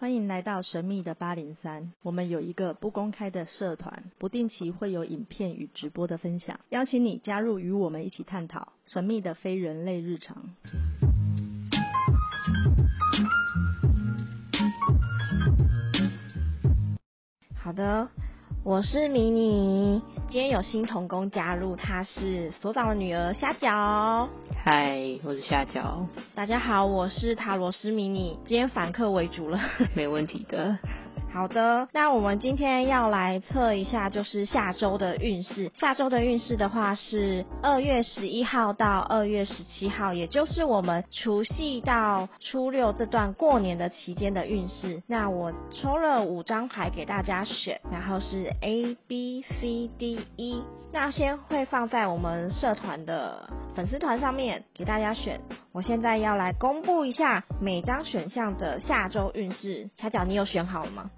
欢迎来到神秘的八零三，我们有一个不公开的社团，不定期会有影片与直播的分享，邀请你加入与我们一起探讨神秘的非人类日常。好的，我是迷你，今天有新同工加入，她是所长的女儿虾饺。嗨，我是虾饺。大家好，我是塔罗斯迷你，今天反客为主了，没问题的。好的，那我们今天要来测一下，就是下周的运势。下周的运势的话是二月十一号到二月十七号，也就是我们除夕到初六这段过年的期间的运势。那我抽了五张牌给大家选，然后是 A B C D E，那先会放在我们社团的粉丝团上面给大家选。我现在要来公布一下每张选项的下周运势。虾饺，你有选好了吗？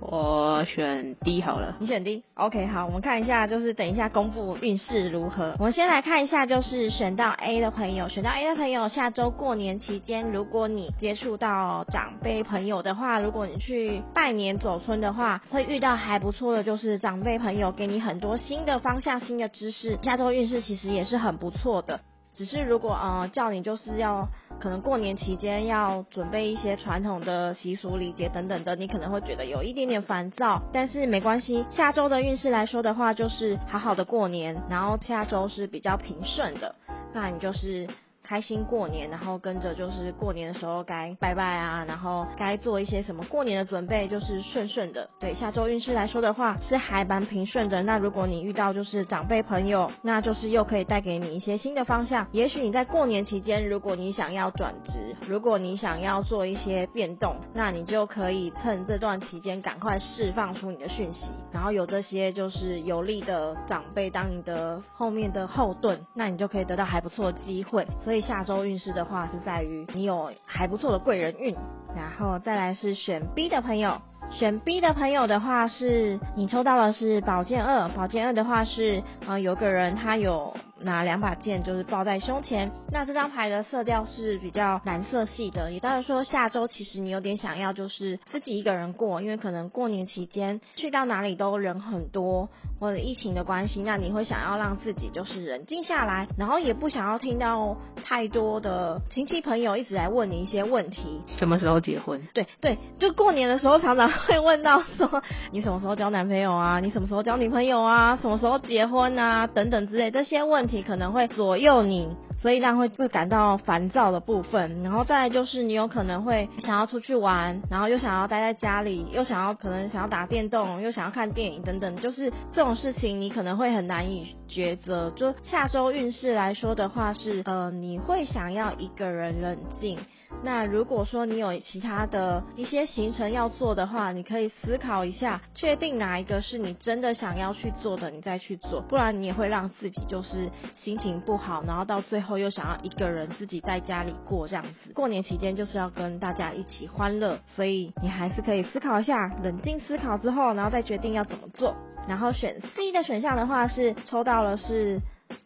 我选 D 好了。你选 D，OK，好，我们看一下，就是等一下公布运势如何。我们先来看一下，就是选到 A 的朋友，选到 A 的朋友，下周过年期间，如果你接触到长辈朋友的话，如果你去拜年走春的话，会遇到还不错的，就是长辈朋友给你很多新的方向、新的知识。下周运势其实也是很不错的。只是如果呃叫你就是要可能过年期间要准备一些传统的习俗礼节等等的，你可能会觉得有一点点烦躁，但是没关系。下周的运势来说的话，就是好好的过年，然后下周是比较平顺的，那你就是。开心过年，然后跟着就是过年的时候该拜拜啊，然后该做一些什么过年的准备，就是顺顺的。对，下周运势来说的话是还蛮平顺的。那如果你遇到就是长辈朋友，那就是又可以带给你一些新的方向。也许你在过年期间，如果你想要转职，如果你想要做一些变动，那你就可以趁这段期间赶快释放出你的讯息，然后有这些就是有力的长辈当你的后面的后盾，那你就可以得到还不错的机会。所以。下周运势的话是在于你有还不错的贵人运，然后再来是选 B 的朋友，选 B 的朋友的话是你抽到的是宝剑二，宝剑二的话是呃有个人他有。拿两把剑就是抱在胸前，那这张牌的色调是比较蓝色系的，也当然说下周其实你有点想要就是自己一个人过，因为可能过年期间去到哪里都人很多，或者疫情的关系，那你会想要让自己就是冷静下来，然后也不想要听到太多的亲戚朋友一直来问你一些问题。什么时候结婚？对对，就过年的时候常常 会问到说你什么时候交男朋友啊？你什么时候交女朋友啊？什么时候结婚啊？等等之类这些问题可能会左右你，所以让会会感到烦躁的部分。然后再就是你有可能会想要出去玩，然后又想要待在家里，又想要可能想要打电动，又想要看电影等等，就是这种事情你可能会很难以抉择。就下周运势来说的话是，呃，你会想要一个人冷静。那如果说你有其他的一些行程要做的话，你可以思考一下，确定哪一个是你真的想要去做的，你再去做，不然你也会让自己就是心情不好，然后到最后又想要一个人自己在家里过这样子。过年期间就是要跟大家一起欢乐，所以你还是可以思考一下，冷静思考之后，然后再决定要怎么做。然后选 C 的选项的话是抽到了是。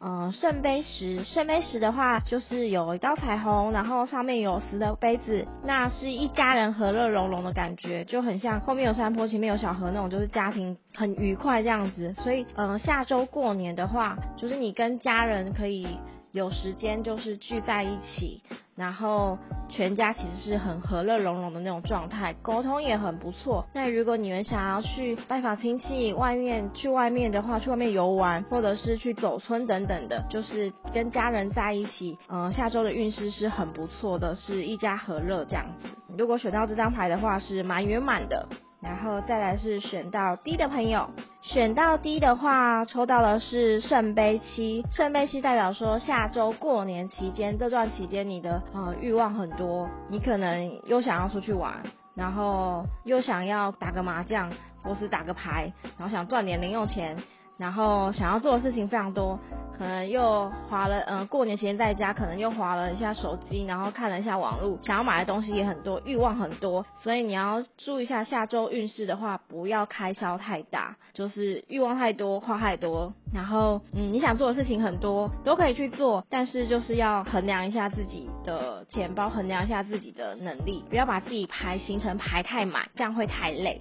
嗯，圣杯十，圣杯十的话就是有一道彩虹，然后上面有十的杯子，那是一家人和乐融融的感觉，就很像后面有山坡，前面有小河那种，就是家庭很愉快这样子。所以，嗯，下周过年的话，就是你跟家人可以有时间，就是聚在一起。然后全家其实是很和乐融融的那种状态，沟通也很不错。那如果你们想要去拜访亲戚，外面去外面的话，去外面游玩，或者是去走村等等的，就是跟家人在一起，嗯、下周的运势是很不错的，是一家和乐这样子。如果选到这张牌的话，是蛮圆满的。然后再来是选到 D 的朋友，选到 D 的话，抽到的是圣杯七。圣杯七代表说，下周过年期间这段期间，你的呃欲望很多，你可能又想要出去玩，然后又想要打个麻将，或是打个牌，然后想赚点零用钱。然后想要做的事情非常多，可能又滑了，嗯、过年前在家可能又划了一下手机，然后看了一下网络，想要买的东西也很多，欲望很多，所以你要注意一下下周运势的话，不要开销太大，就是欲望太多，花太多，然后嗯，你想做的事情很多，都可以去做，但是就是要衡量一下自己的钱包，衡量一下自己的能力，不要把自己排行程排太满，这样会太累。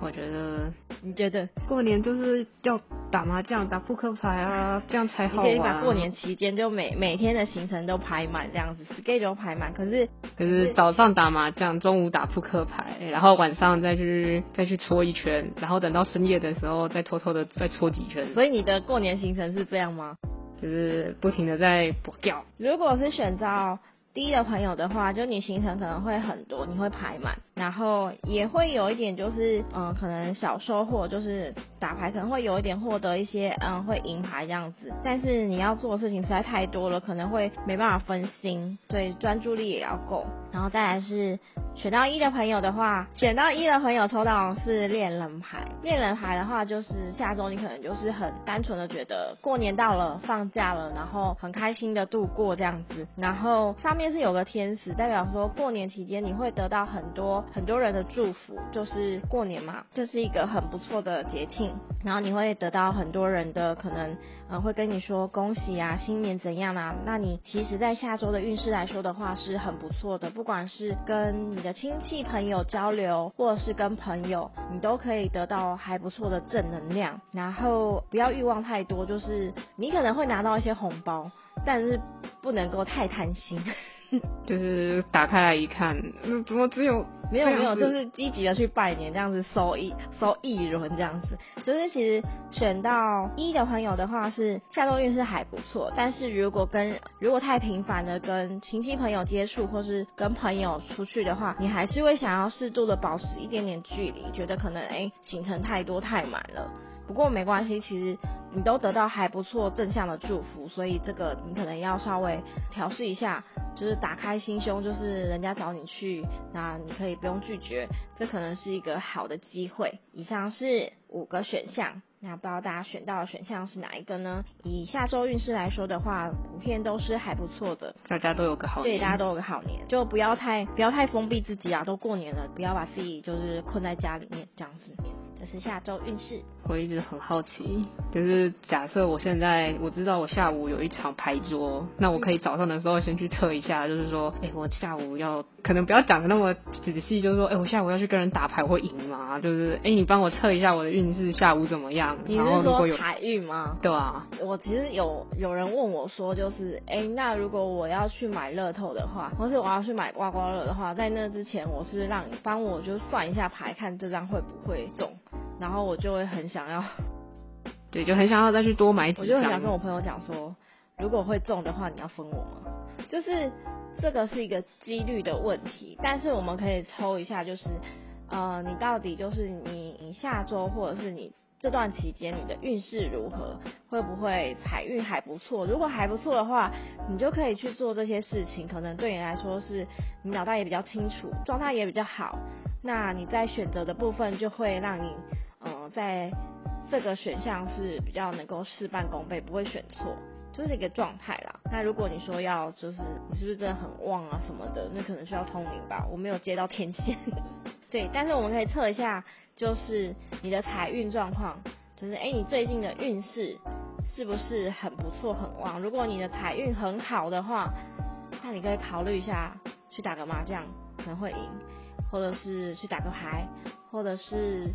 我觉得，你觉得过年就是要打麻将、打扑克牌啊，这样才好玩啊。你可以把过年期间就每每天的行程都排满，这样子 schedule 排满。可是，可是早上打麻将，中午打扑克牌，然后晚上再去再去搓一圈，然后等到深夜的时候再偷偷的再搓几圈。所以你的过年行程是这样吗？就是不停的在补觉。如果是选择。低的朋友的话，就你行程可能会很多，你会排满，然后也会有一点就是，嗯，可能小收获，就是打牌可能会有一点获得一些，嗯，会赢牌这样子。但是你要做的事情实在太多了，可能会没办法分心，所以专注力也要够。然后再来是选到一的朋友的话，选到一的朋友抽到是恋人牌。恋人牌的话，就是下周你可能就是很单纯的觉得过年到了，放假了，然后很开心的度过这样子，然后上面。是有个天使，代表说过年期间你会得到很多很多人的祝福，就是过年嘛，这是一个很不错的节庆，然后你会得到很多人的可能，呃，会跟你说恭喜啊，新年怎样啊？那你其实，在下周的运势来说的话，是很不错的，不管是跟你亲戚朋友交流，或者是跟朋友，你都可以得到还不错的正能量。然后不要欲望太多，就是你可能会拿到一些红包，但是不能够太贪心。就是打开来一看，那怎么只有没有没有，就是积极的去拜年，这样子收一收一轮这样子。就是其实选到一的朋友的话，是下周运势还不错。但是如果跟如果太频繁的跟亲戚朋友接触，或是跟朋友出去的话，你还是会想要适度的保持一点点距离，觉得可能哎、欸、行程太多太满了。不过没关系，其实你都得到还不错正向的祝福，所以这个你可能要稍微调试一下，就是打开心胸，就是人家找你去，那你可以不用拒绝，这可能是一个好的机会。以上是五个选项，那不知道大家选到的选项是哪一个呢？以下周运势来说的话，普遍都是还不错的，大家都有个好年，对，大家都有个好年，就不要太不要太封闭自己啊，都过年了，不要把自己就是困在家里面这样子。这是下周运势。我一直很好奇，就是假设我现在我知道我下午有一场牌桌，那我可以早上的时候先去测一下，就是说，哎、欸，我下午要可能不要讲的那么仔细，就是说，哎、欸，我下午要去跟人打牌会赢吗？就是，哎、欸，你帮我测一下我的运势下午怎么样？你是说财运吗？对啊。我其实有有人问我说，就是，哎、欸，那如果我要去买乐透的话，或是我要去买刮刮乐的话，在那之前，我是让你帮我就算一下牌，看这张会不会中。然后我就会很想要，对，就很想要再去多买几张。我就很想跟我朋友讲说，如果会中的话，你要分我吗？就是这个是一个几率的问题，但是我们可以抽一下，就是呃，你到底就是你你下周或者是你这段期间你的运势如何，会不会财运还不错？如果还不错的话，你就可以去做这些事情，可能对你来说是你脑袋也比较清楚，状态也比较好。那你在选择的部分就会让你。在这个选项是比较能够事半功倍，不会选错，就是一个状态啦。那如果你说要就是你是不是真的很旺啊什么的，那可能需要通灵吧。我没有接到天线，对，但是我们可以测一下，就是你的财运状况，就是哎、你最近的运势是不是很不错很旺？如果你的财运很好的话，那你可以考虑一下去打个麻将，可能会赢，或者是去打个牌，或者是。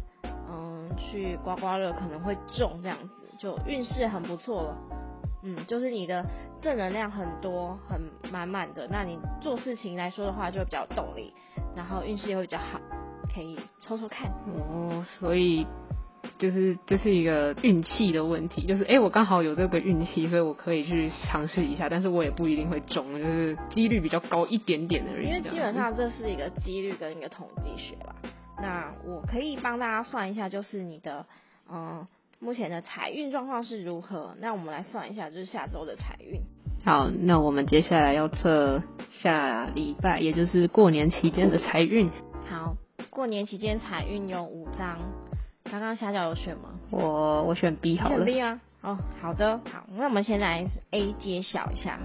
嗯，去刮刮乐可能会中，这样子就运势很不错了。嗯，就是你的正能量很多，很满满的，那你做事情来说的话就会比较有动力，然后运势也会比较好，可以抽抽看。哦，所以就是这是一个运气的问题，就是哎、欸，我刚好有这个运气，所以我可以去尝试一下，但是我也不一定会中，就是几率比较高一点点的人。因为基本上这是一个几率跟一个统计学吧。那我可以帮大家算一下，就是你的嗯目前的财运状况是如何？那我们来算一下，就是下周的财运。好，那我们接下来要测下礼拜，也就是过年期间的财运。好，过年期间财运有五张，刚刚虾饺有选吗？我我选 B 好了。选 B 啊？哦，好的，好，那我们先来 A 揭晓一下。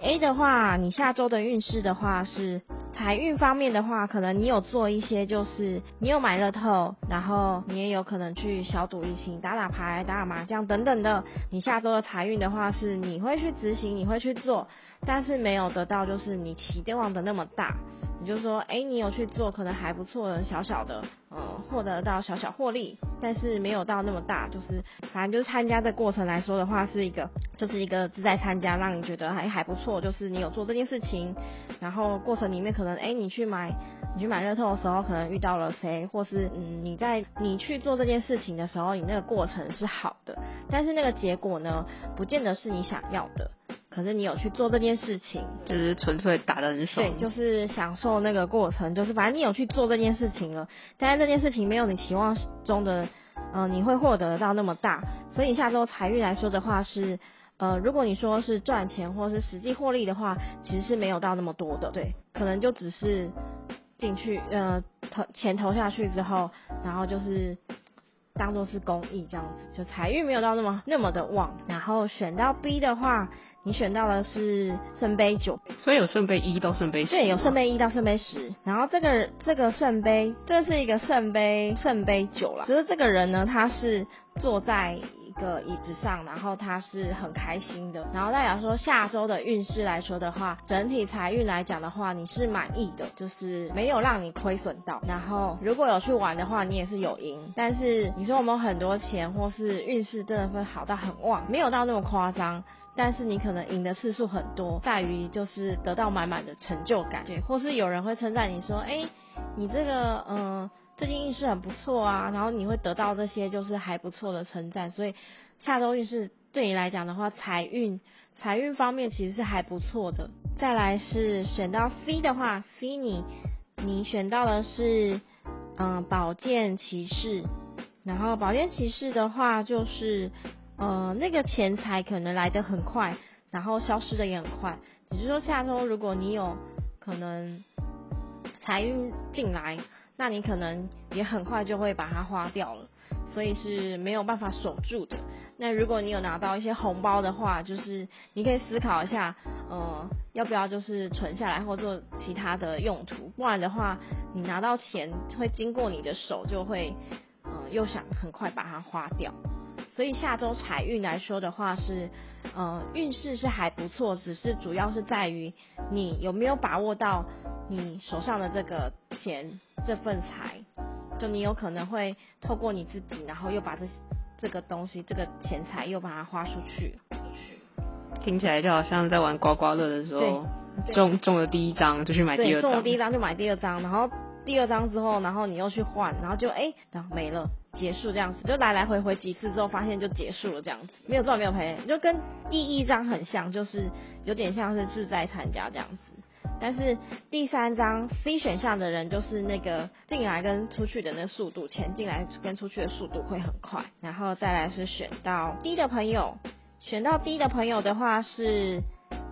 A 的话，你下周的运势的话是财运方面的话，可能你有做一些，就是你有买乐透，然后你也有可能去小赌怡情，打打牌、打打麻将等等的。你下周的财运的话是你会去执行，你会去做，但是没有得到就是你期望的那么大。你就说，哎，你有去做，可能还不错，小小的，呃，获得到小小获利，但是没有到那么大，就是反正就是参加的过程来说的话，是一个就是一个自在参加，让你觉得还还不错，就是你有做这件事情，然后过程里面可能，哎，你去买你去买乐透的时候，可能遇到了谁，或是嗯，你在你去做这件事情的时候，你那个过程是好的，但是那个结果呢，不见得是你想要的。可是你有去做这件事情，就是纯粹打得很爽。对，就是享受那个过程，就是反正你有去做这件事情了，但是这件事情没有你期望中的，呃，你会获得到那么大。所以下周财运来说的话是，呃，如果你说是赚钱或是实际获利的话，其实是没有到那么多的。对，可能就只是进去，呃，投钱投下去之后，然后就是。当做是公益这样子，就财运没有到那么那么的旺。然后选到 B 的话，你选到的是圣杯九，所以有圣杯一到圣杯十。对，有圣杯一到圣杯十。然后这个这个圣杯，这是一个圣杯圣杯九啦，就是这个人呢，他是坐在。个椅子上，然后他是很开心的。然后代表说下周的运势来说的话，整体财运来讲的话，你是满意的，就是没有让你亏损到。然后如果有去玩的话，你也是有赢。但是你说我们很多钱，或是运势真的会好到很旺，没有到那么夸张。但是你可能赢的次数很多，在于就是得到满满的成就感，对，或是有人会称赞你说，哎，你这个嗯。最近运势很不错啊，然后你会得到这些就是还不错的称赞，所以下周运势对你来讲的话，财运财运方面其实是还不错的。再来是选到 C 的话，C 你你选到的是嗯宝剑骑士，然后宝剑骑士的话就是呃那个钱财可能来得很快，然后消失的也很快。也就是说下周如果你有可能财运进来。那你可能也很快就会把它花掉了，所以是没有办法守住的。那如果你有拿到一些红包的话，就是你可以思考一下，呃，要不要就是存下来或做其他的用途，不然的话，你拿到钱会经过你的手，就会，呃，又想很快把它花掉。所以下周财运来说的话是，呃，运势是还不错，只是主要是在于你有没有把握到你手上的这个钱，这份财，就你有可能会透过你自己，然后又把这这个东西，这个钱财又把它花出去。听起来就好像在玩刮刮乐的时候，中中了第一张就去买第二张，中了第一张就买第二张，然后第二张之后，然后你又去换，然后就哎，然后没了。结束这样子，就来来回回几次之后，发现就结束了这样子，没有赚没有赔，就跟第一张很像，就是有点像是自在参加这样子。但是第三张 C 选项的人，就是那个进来跟出去的那速度，钱进来跟出去的速度会很快。然后再来是选到 D 的朋友，选到 D 的朋友的话是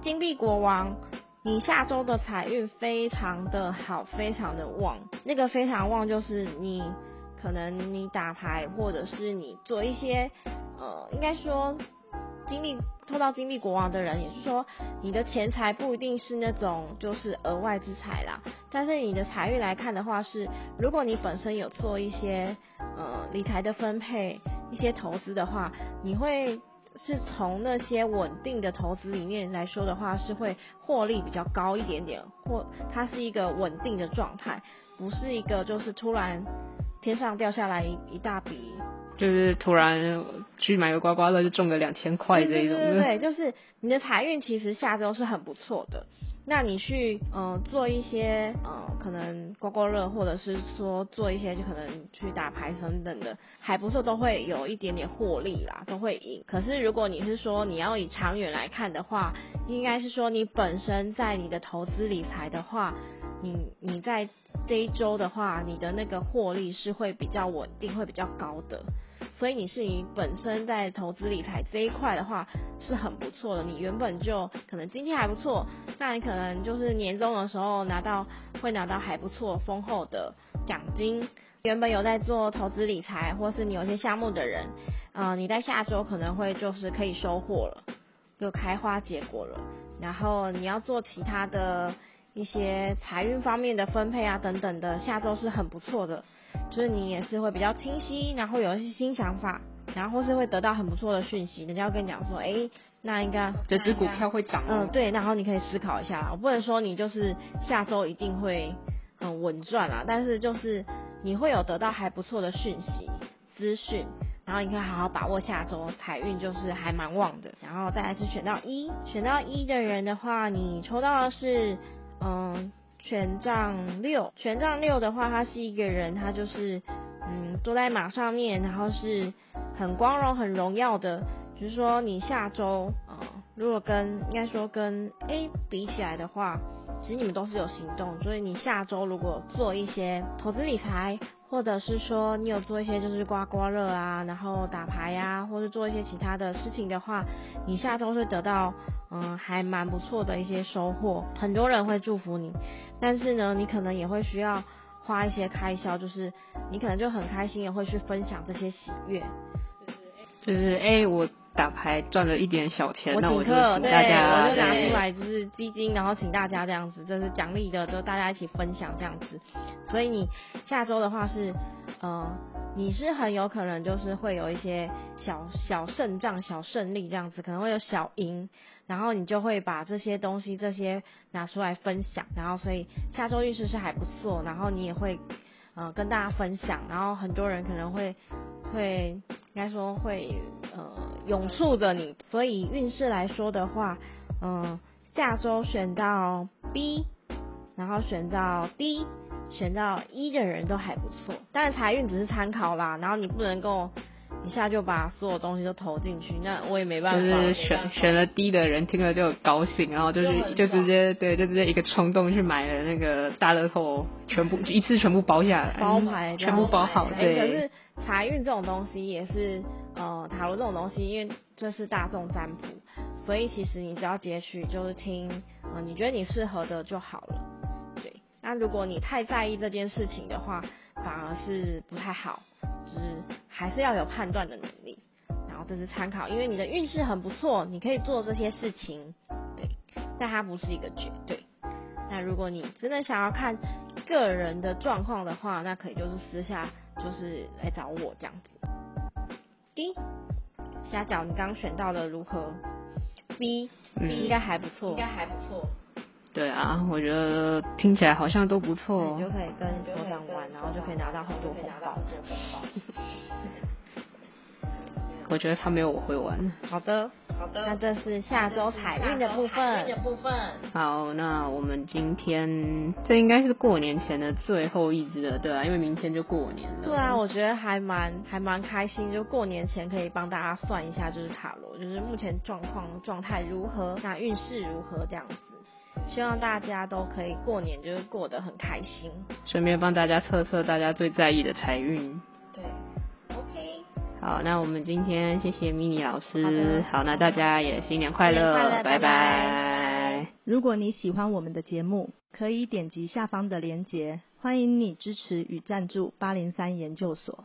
金币国王，你下周的财运非常的好，非常的旺。那个非常旺就是你。可能你打牌，或者是你做一些，呃，应该说，金币抽到金币国王的人，也就是说，你的钱财不一定是那种就是额外之财啦。但是你的财运来看的话，是如果你本身有做一些呃理财的分配，一些投资的话，你会是从那些稳定的投资里面来说的话，是会获利比较高一点点，或它是一个稳定的状态，不是一个就是突然。天上掉下来一一大笔，就是突然去买个刮刮乐就中个两千块这一种。对对对，就是你的财运其实下周是很不错的。那你去嗯、呃、做一些嗯、呃、可能刮刮乐，或者是说做一些就可能去打牌等等的，还不错，都会有一点点获利啦，都会赢。可是如果你是说你要以长远来看的话，应该是说你本身在你的投资理财的话，你你在。这一周的话，你的那个获利是会比较稳定，会比较高的，所以你是你本身在投资理财这一块的话是很不错的。你原本就可能今天还不错，那你可能就是年终的时候拿到会拿到还不错丰厚的奖金，原本有在做投资理财，或是你有些项目的人，呃，你在下周可能会就是可以收获了，就开花结果了。然后你要做其他的一些财运方面的分配啊等等的，下周是很不错的，就是你也是会比较清晰，然后有一些新想法，然后或是会得到很不错的讯息，人家要跟你讲说，哎，那应该这只股票会涨。嗯，对，然后你可以思考一下，我不能说你就是下周一定会很稳赚啊，但是就是。你会有得到还不错的讯息资讯，然后你可以好好把握下周财运，就是还蛮旺的。然后再来是选到一，选到一的人的话，你抽到的是嗯权杖六，权杖六的话，他是一个人，他就是嗯坐在马上面，然后是很光荣、很荣耀的。就是说你下周啊、如果跟应该说跟 A 比起来的话。其实你们都是有行动，所以你下周如果做一些投资理财，或者是说你有做一些就是刮刮乐啊，然后打牌呀、或者做一些其他的事情的话，你下周会得到嗯还蛮不错的一些收获，很多人会祝福你，但是呢，你可能也会需要花一些开销，就是你可能就很开心也会去分享这些喜悦，就是哎、欸、我。打牌赚了一点小钱，我请客，那我就请大家，对，我就拿出来就是基金，然后请大家这样子，这是奖励的，就大家一起分享这样子。所以你下周的话是，呃，你是很有可能就是会有一些小小胜仗、小胜利这样子，可能会有小赢，然后你就会把这些东西这些拿出来分享，然后所以下周运势是还不错，然后你也会呃跟大家分享，然后很多人可能会会应该说会呃。永簇着你，所以运势来说的话，嗯，下周选到 B，然后选到 D，选到一的人都还不错，但是财运只是参考啦，然后你不能够一下就把所有东西都投进去，那我也没办法。就是选选了低的人听了就很高兴，然后就是就直接对，就直接一个冲动去买了那个大乐透，全部一次全部包下来，包牌全部包好，对。可是财运这种东西也是。呃，塔罗这种东西，因为这是大众占卜，所以其实你只要截取，就是听，呃，你觉得你适合的就好了。对，那如果你太在意这件事情的话，反而是不太好，就是还是要有判断的能力。然后这是参考，因为你的运势很不错，你可以做这些事情，对，但它不是一个绝对。那如果你真的想要看个人的状况的话，那可以就是私下就是来找我这样子。D，虾饺，你刚选到的如何？B，B、嗯、应该还不错，应该还不错。对啊，我觉得听起来好像都不错。你就可以跟所长玩，然后就可以拿到很多红包。我觉得他没有我会玩。好的。好的，那这是下周财运的部分。好，那我们今天这应该是过年前的最后一支了，对啊，因为明天就过年了。对啊，我觉得还蛮还蛮开心，就过年前可以帮大家算一下，就是塔罗，就是目前状况状态如何，那运势如何这样子。希望大家都可以过年就是过得很开心，顺便帮大家测测大家最在意的财运。对，OK。好，那我们今天谢谢 Mini 老师。好，好，那大家也新年快乐，拜拜。拜拜。如果你喜欢我们的节目，可以点击下方的链接，欢迎你支持与赞助八零三研究所。